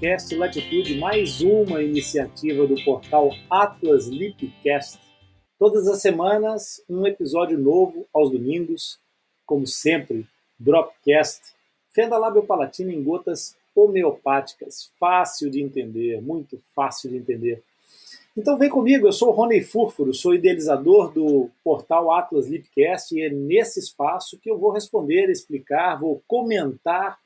Lipcast Latitude, mais uma iniciativa do portal Atlas Lipcast. Todas as semanas, um episódio novo aos domingos, como sempre, Dropcast, fenda palatina em gotas homeopáticas, fácil de entender, muito fácil de entender. Então vem comigo, eu sou Rony Furfuro, sou idealizador do portal Atlas Lipcast e é nesse espaço que eu vou responder, explicar, vou comentar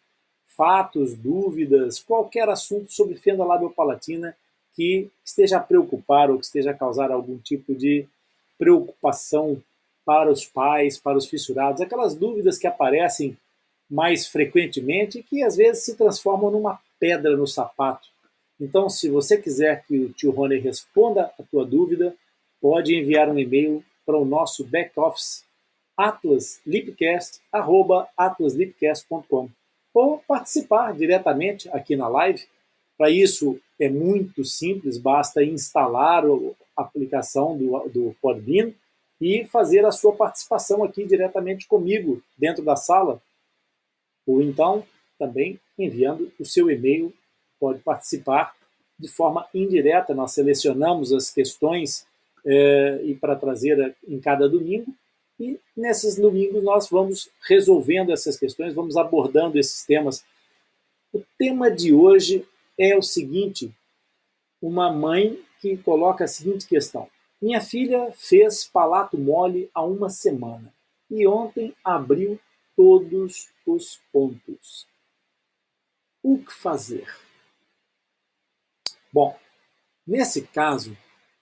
fatos, dúvidas, qualquer assunto sobre fenda labiopalatina que esteja a preocupar ou que esteja a causar algum tipo de preocupação para os pais, para os fissurados, aquelas dúvidas que aparecem mais frequentemente e que às vezes se transformam numa pedra no sapato. Então, se você quiser que o tio Rony responda a tua dúvida, pode enviar um e-mail para o nosso back-office atlaslipcast.com ou participar diretamente aqui na live. Para isso é muito simples, basta instalar a aplicação do, do Podbean e fazer a sua participação aqui diretamente comigo dentro da sala. Ou então também enviando o seu e-mail, pode participar de forma indireta. Nós selecionamos as questões é, e para trazer em cada domingo e nesses domingos nós vamos resolvendo essas questões, vamos abordando esses temas. O tema de hoje é o seguinte: uma mãe que coloca a seguinte questão: Minha filha fez palato mole há uma semana e ontem abriu todos os pontos. O que fazer? Bom, nesse caso,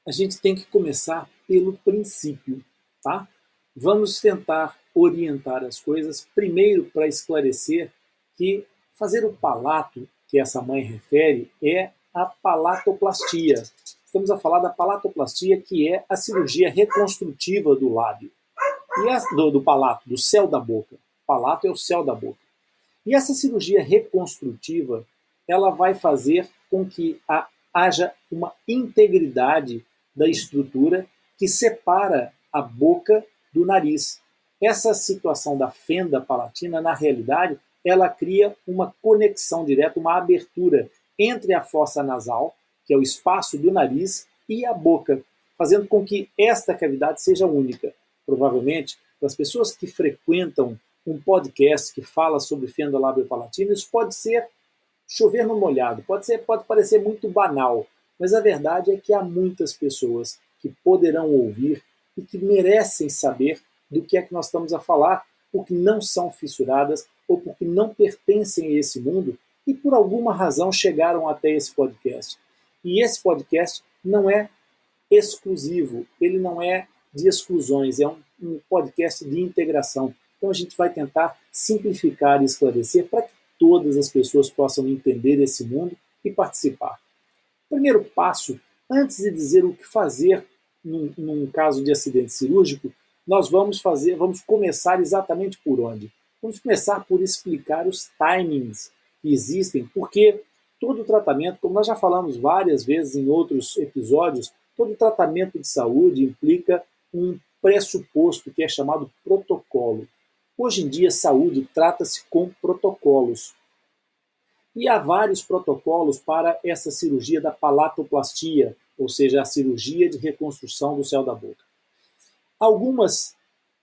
a gente tem que começar pelo princípio, tá? Vamos tentar orientar as coisas, primeiro para esclarecer que fazer o palato, que essa mãe refere, é a palatoplastia. Estamos a falar da palatoplastia, que é a cirurgia reconstrutiva do lábio. E a, do, do palato, do céu da boca. Palato é o céu da boca. E essa cirurgia reconstrutiva, ela vai fazer com que a, haja uma integridade da estrutura que separa a boca do nariz. Essa situação da fenda palatina, na realidade, ela cria uma conexão direta, uma abertura entre a fossa nasal, que é o espaço do nariz, e a boca, fazendo com que esta cavidade seja única. Provavelmente, para as pessoas que frequentam um podcast que fala sobre fenda labiopalatina, isso pode ser chover no molhado, pode, ser, pode parecer muito banal, mas a verdade é que há muitas pessoas que poderão ouvir e que merecem saber do que é que nós estamos a falar, porque não são fissuradas ou porque não pertencem a esse mundo e por alguma razão chegaram até esse podcast. E esse podcast não é exclusivo, ele não é de exclusões, é um, um podcast de integração. Então a gente vai tentar simplificar e esclarecer para que todas as pessoas possam entender esse mundo e participar. Primeiro passo, antes de dizer o que fazer num, num caso de acidente cirúrgico, nós vamos fazer, vamos começar exatamente por onde? Vamos começar por explicar os timings que existem, porque todo tratamento, como nós já falamos várias vezes em outros episódios, todo tratamento de saúde implica um pressuposto que é chamado protocolo. Hoje em dia, saúde trata-se com protocolos. E há vários protocolos para essa cirurgia da palatoplastia, ou seja, a cirurgia de reconstrução do céu da boca. Algumas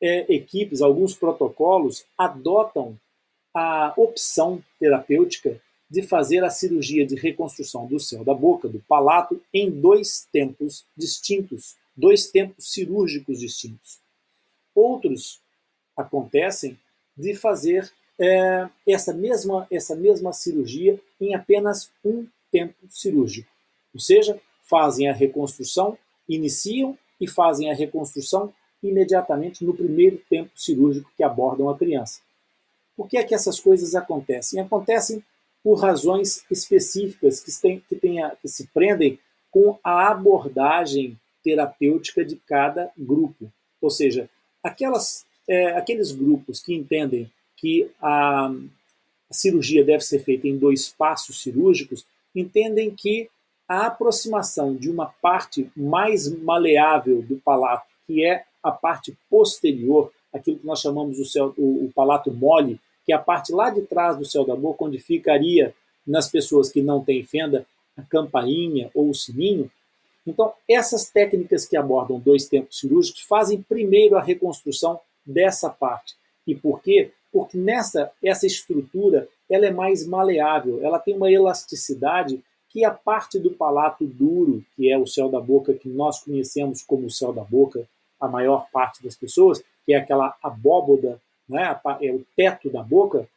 é, equipes, alguns protocolos adotam a opção terapêutica de fazer a cirurgia de reconstrução do céu da boca, do palato, em dois tempos distintos, dois tempos cirúrgicos distintos. Outros acontecem de fazer é, essa, mesma, essa mesma cirurgia em apenas um tempo cirúrgico, ou seja, fazem a reconstrução, iniciam e fazem a reconstrução imediatamente no primeiro tempo cirúrgico que abordam a criança. Por que é que essas coisas acontecem? Acontecem por razões específicas que, tem, que, tem a, que se prendem com a abordagem terapêutica de cada grupo. Ou seja, aquelas, é, aqueles grupos que entendem que a, a cirurgia deve ser feita em dois passos cirúrgicos entendem que a aproximação de uma parte mais maleável do palato, que é a parte posterior, aquilo que nós chamamos o, céu, o, o palato mole, que é a parte lá de trás do céu da boca, onde ficaria nas pessoas que não têm fenda, a campainha ou o sininho. Então, essas técnicas que abordam dois tempos cirúrgicos fazem primeiro a reconstrução dessa parte. E por quê? Porque nessa essa estrutura ela é mais maleável, ela tem uma elasticidade que a parte do palato duro, que é o céu da boca que nós conhecemos como o céu da boca, a maior parte das pessoas, que é aquela abóboda, né, é o teto da boca,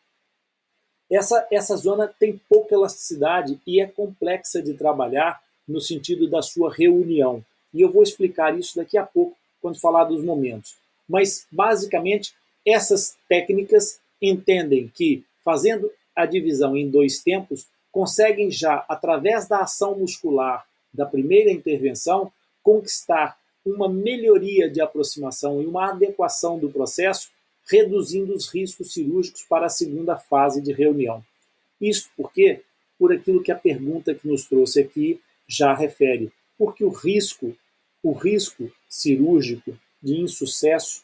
essa, essa zona tem pouca elasticidade e é complexa de trabalhar no sentido da sua reunião. E eu vou explicar isso daqui a pouco, quando falar dos momentos. Mas, basicamente, essas técnicas entendem que, fazendo a divisão em dois tempos, conseguem já, através da ação muscular da primeira intervenção, conquistar uma melhoria de aproximação e uma adequação do processo, reduzindo os riscos cirúrgicos para a segunda fase de reunião. Isto porque, por aquilo que a pergunta que nos trouxe aqui já refere, porque o risco, o risco cirúrgico de insucesso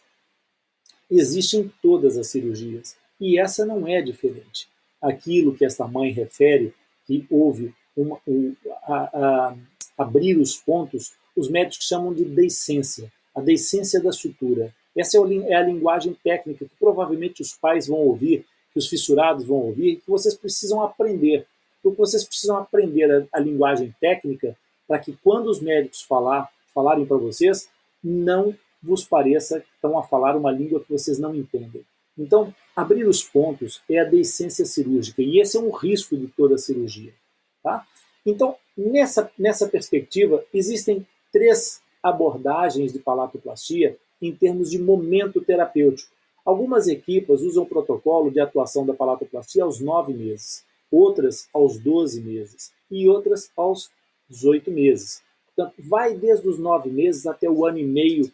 existe em todas as cirurgias e essa não é diferente. Aquilo que esta mãe refere, que houve uma, um, a, a, abrir os pontos, os médicos chamam de deiscência, a deiscência da sutura. Essa é, é a linguagem técnica que provavelmente os pais vão ouvir, que os fissurados vão ouvir, que vocês precisam aprender. Porque vocês precisam aprender a, a linguagem técnica para que quando os médicos falar, falarem para vocês, não vos pareça que estão a falar uma língua que vocês não entendem. Então, abrir os pontos é a deiscência cirúrgica e esse é um risco de toda cirurgia. Tá? Então, nessa, nessa perspectiva, existem três abordagens de palatoplastia em termos de momento terapêutico. Algumas equipas usam o protocolo de atuação da palatoplastia aos 9 meses, outras aos 12 meses e outras aos 18 meses. Portanto, vai desde os 9 meses até o ano e meio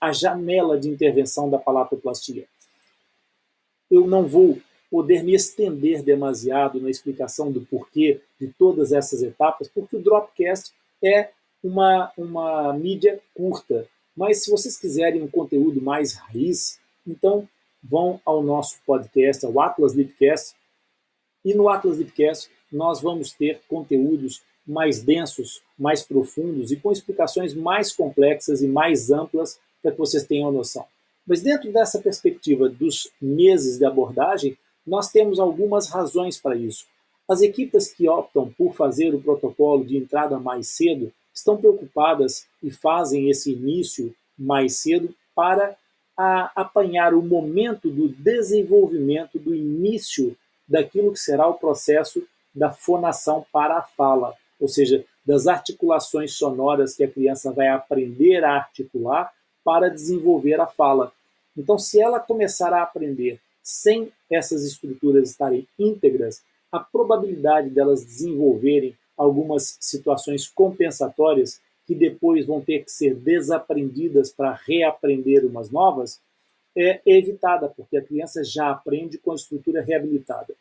a janela de intervenção da palatoplastia. Eu não vou poder me estender demasiado na explicação do porquê de todas essas etapas, porque o Dropcast é uma, uma mídia curta. Mas se vocês quiserem um conteúdo mais raiz, então vão ao nosso podcast, ao Atlas Lipcast. E no Atlas Lipcast nós vamos ter conteúdos mais densos, mais profundos e com explicações mais complexas e mais amplas para que vocês tenham noção. Mas dentro dessa perspectiva dos meses de abordagem, nós temos algumas razões para isso. As equipes que optam por fazer o protocolo de entrada mais cedo estão preocupadas e fazem esse início mais cedo para apanhar o momento do desenvolvimento, do início daquilo que será o processo da fonação para a fala, ou seja, das articulações sonoras que a criança vai aprender a articular para desenvolver a fala. Então, se ela começar a aprender sem essas estruturas estarem íntegras, a probabilidade delas desenvolverem algumas situações compensatórias que depois vão ter que ser desaprendidas para reaprender umas novas, é evitada, porque a criança já aprende com a estrutura reabilitada.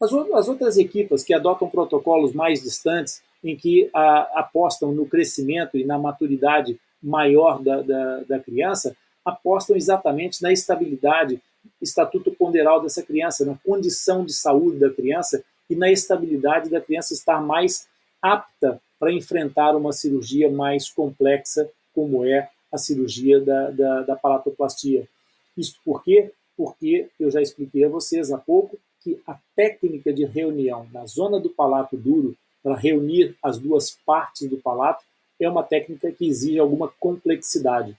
As, as outras equipas que adotam protocolos mais distantes, em que a, apostam no crescimento e na maturidade maior da, da, da criança, apostam exatamente na estabilidade, estatuto ponderal dessa criança, na condição de saúde da criança e na estabilidade da criança estar mais apta para enfrentar uma cirurgia mais complexa, como é a cirurgia da, da, da palatoplastia. Isso por quê? Porque eu já expliquei a vocês há pouco que a técnica de reunião na zona do palato duro, para reunir as duas partes do palato, é uma técnica que exige alguma complexidade.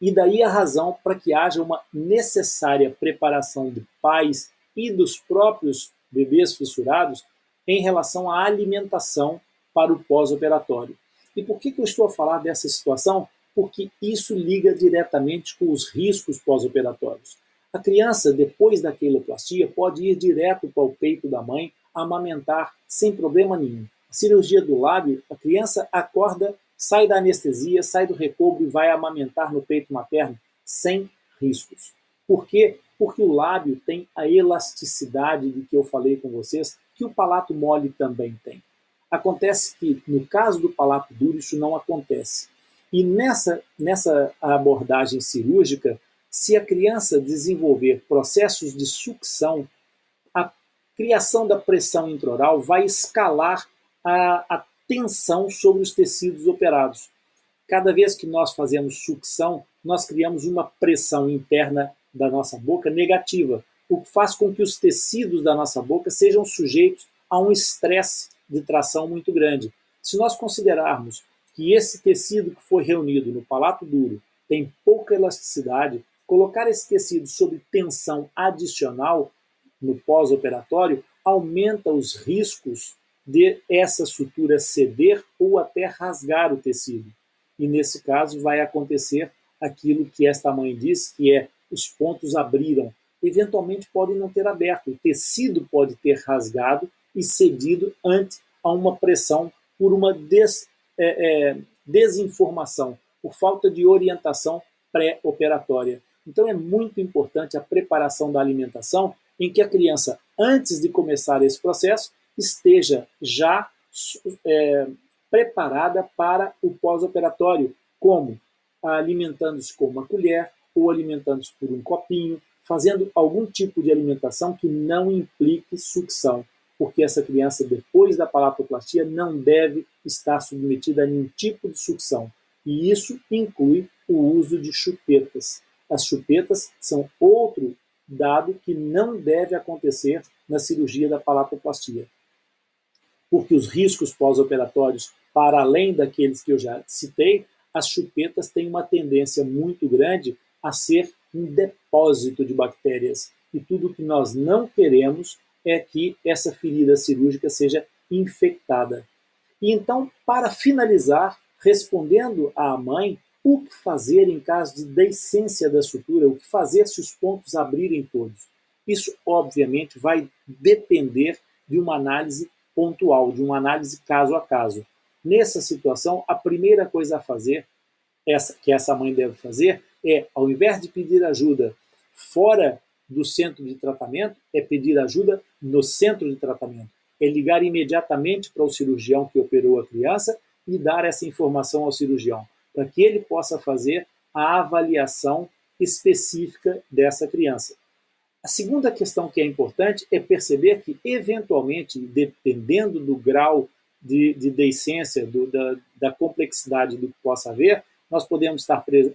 E daí a razão para que haja uma necessária preparação de pais e dos próprios bebês fissurados em relação à alimentação para o pós-operatório. E por que, que eu estou a falar dessa situação? Porque isso liga diretamente com os riscos pós-operatórios. A criança, depois da queloplastia, pode ir direto para o peito da mãe, amamentar sem problema nenhum. A cirurgia do lábio, a criança acorda, sai da anestesia, sai do recobro e vai amamentar no peito materno sem riscos. Por quê? Porque o lábio tem a elasticidade de que eu falei com vocês, que o palato mole também tem. Acontece que, no caso do palato duro, isso não acontece. E nessa, nessa abordagem cirúrgica, se a criança desenvolver processos de sucção, a criação da pressão intraoral vai escalar a, a tensão sobre os tecidos operados. Cada vez que nós fazemos sucção, nós criamos uma pressão interna da nossa boca negativa, o que faz com que os tecidos da nossa boca sejam sujeitos a um estresse de tração muito grande. Se nós considerarmos que esse tecido que foi reunido no palato duro tem pouca elasticidade, colocar esse tecido sob tensão adicional no pós-operatório aumenta os riscos de essa sutura ceder ou até rasgar o tecido. E nesse caso vai acontecer aquilo que esta mãe diz, que é os pontos abriram. Eventualmente podem não ter aberto, o tecido pode ter rasgado e cedido ante a uma pressão por uma des, é, é, desinformação, por falta de orientação pré-operatória. Então é muito importante a preparação da alimentação em que a criança, antes de começar esse processo, esteja já é, preparada para o pós-operatório, como alimentando-se com uma colher ou alimentando-se por um copinho, fazendo algum tipo de alimentação que não implique sucção, porque essa criança, depois da palatoplastia, não deve estar submetida a nenhum tipo de sucção. E isso inclui o uso de chupetas. As chupetas são outro dado que não deve acontecer na cirurgia da palatoplastia. Porque os riscos pós-operatórios, para além daqueles que eu já citei, as chupetas têm uma tendência muito grande a ser um depósito de bactérias. E tudo que nós não queremos é que essa ferida cirúrgica seja infectada. E então, para finalizar, respondendo à mãe, o que fazer em caso de deiscência da sutura, o que fazer se os pontos abrirem todos. Isso, obviamente, vai depender de uma análise pontual, de uma análise caso a caso. Nessa situação, a primeira coisa a fazer, essa, que essa mãe deve fazer, é, ao invés de pedir ajuda fora do centro de tratamento, é pedir ajuda no centro de tratamento. É ligar imediatamente para o cirurgião que operou a criança e dar essa informação ao cirurgião, para que ele possa fazer a avaliação específica dessa criança. A segunda questão que é importante é perceber que, eventualmente, dependendo do grau de, de deiscência, do, da, da, complexidade do que possa haver, nós podemos estar pre,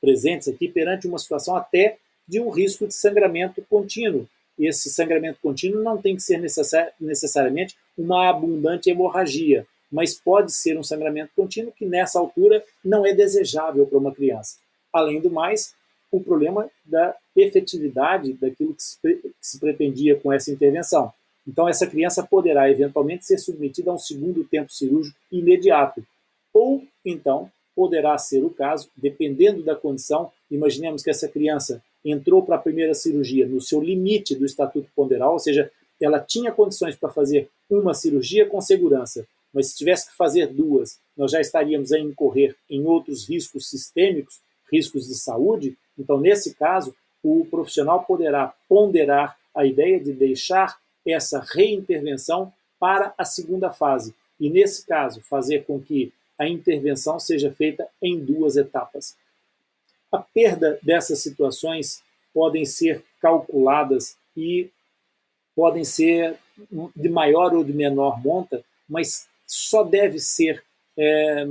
presentes aqui perante uma situação até de um risco de sangramento contínuo. E esse sangramento contínuo não tem que ser necessari necessariamente uma abundante hemorragia, mas pode ser um sangramento contínuo que nessa altura não é desejável para uma criança. Além do mais, o problema da efetividade daquilo que se, que se pretendia com essa intervenção. Então, essa criança poderá eventualmente ser submetida a um segundo tempo cirúrgico imediato. Ou, então, poderá ser o caso, dependendo da condição. Imaginemos que essa criança entrou para a primeira cirurgia no seu limite do estatuto ponderal, ou seja, ela tinha condições para fazer uma cirurgia com segurança, mas se tivesse que fazer duas, nós já estaríamos a incorrer em outros riscos sistêmicos, riscos de saúde. Então, nesse caso, o profissional poderá ponderar a ideia de deixar essa reintervenção para a segunda fase. E, nesse caso, fazer com que a intervenção seja feita em duas etapas. A perda dessas situações podem ser calculadas e podem ser de maior ou de menor monta, mas só deve ser é,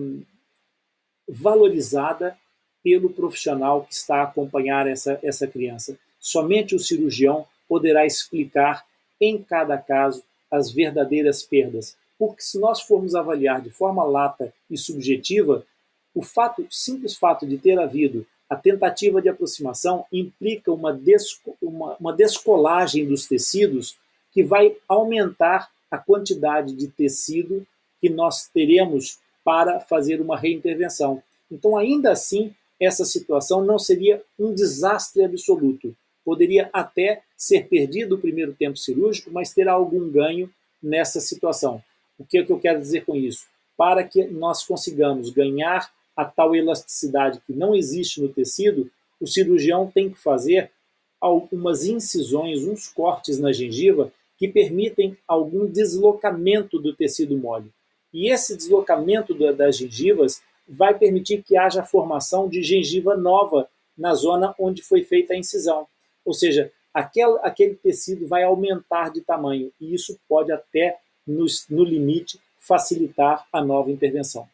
valorizada pelo profissional que está a acompanhar essa, essa criança. Somente o cirurgião poderá explicar em cada caso as verdadeiras perdas. Porque se nós formos avaliar de forma lata e subjetiva, o fato, simples fato de ter havido a tentativa de aproximação implica uma, desco, uma, uma descolagem dos tecidos que vai aumentar a quantidade de tecido que nós teremos para fazer uma reintervenção. Então, ainda assim, essa situação não seria um desastre absoluto, poderia até ser perdido o primeiro tempo cirúrgico, mas ter algum ganho nessa situação. O que, é que eu quero dizer com isso? Para que nós consigamos ganhar a tal elasticidade que não existe no tecido, o cirurgião tem que fazer algumas incisões, uns cortes na gengiva que permitem algum deslocamento do tecido mole. E esse deslocamento das gengivas vai permitir que haja formação de gengiva nova na zona onde foi feita a incisão. Ou seja, aquele, aquele tecido vai aumentar de tamanho e isso pode até, no, no limite, facilitar a nova intervenção.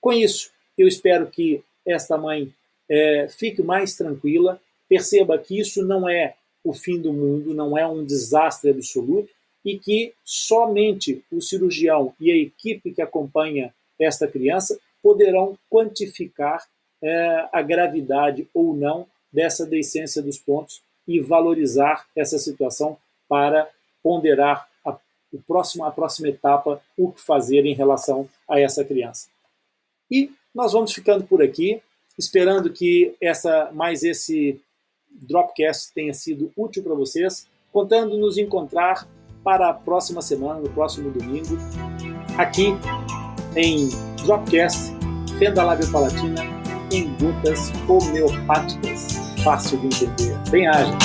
Com isso, eu espero que esta mãe é, fique mais tranquila, perceba que isso não é o fim do mundo, não é um desastre absoluto e que somente o cirurgião e a equipe que acompanha esta criança poderão quantificar é, a gravidade ou não dessa descência dos pontos e valorizar essa situação para ponderar a, o próximo, a próxima etapa, o que fazer em relação a essa criança. E nós vamos ficando por aqui, esperando que essa mais esse Dropcast tenha sido útil para vocês, contando nos encontrar para a próxima semana, no próximo domingo, aqui em Dropcast, Fenda Lábio Palatina, em gotas homeopáticas, fácil de entender. Bem ágil.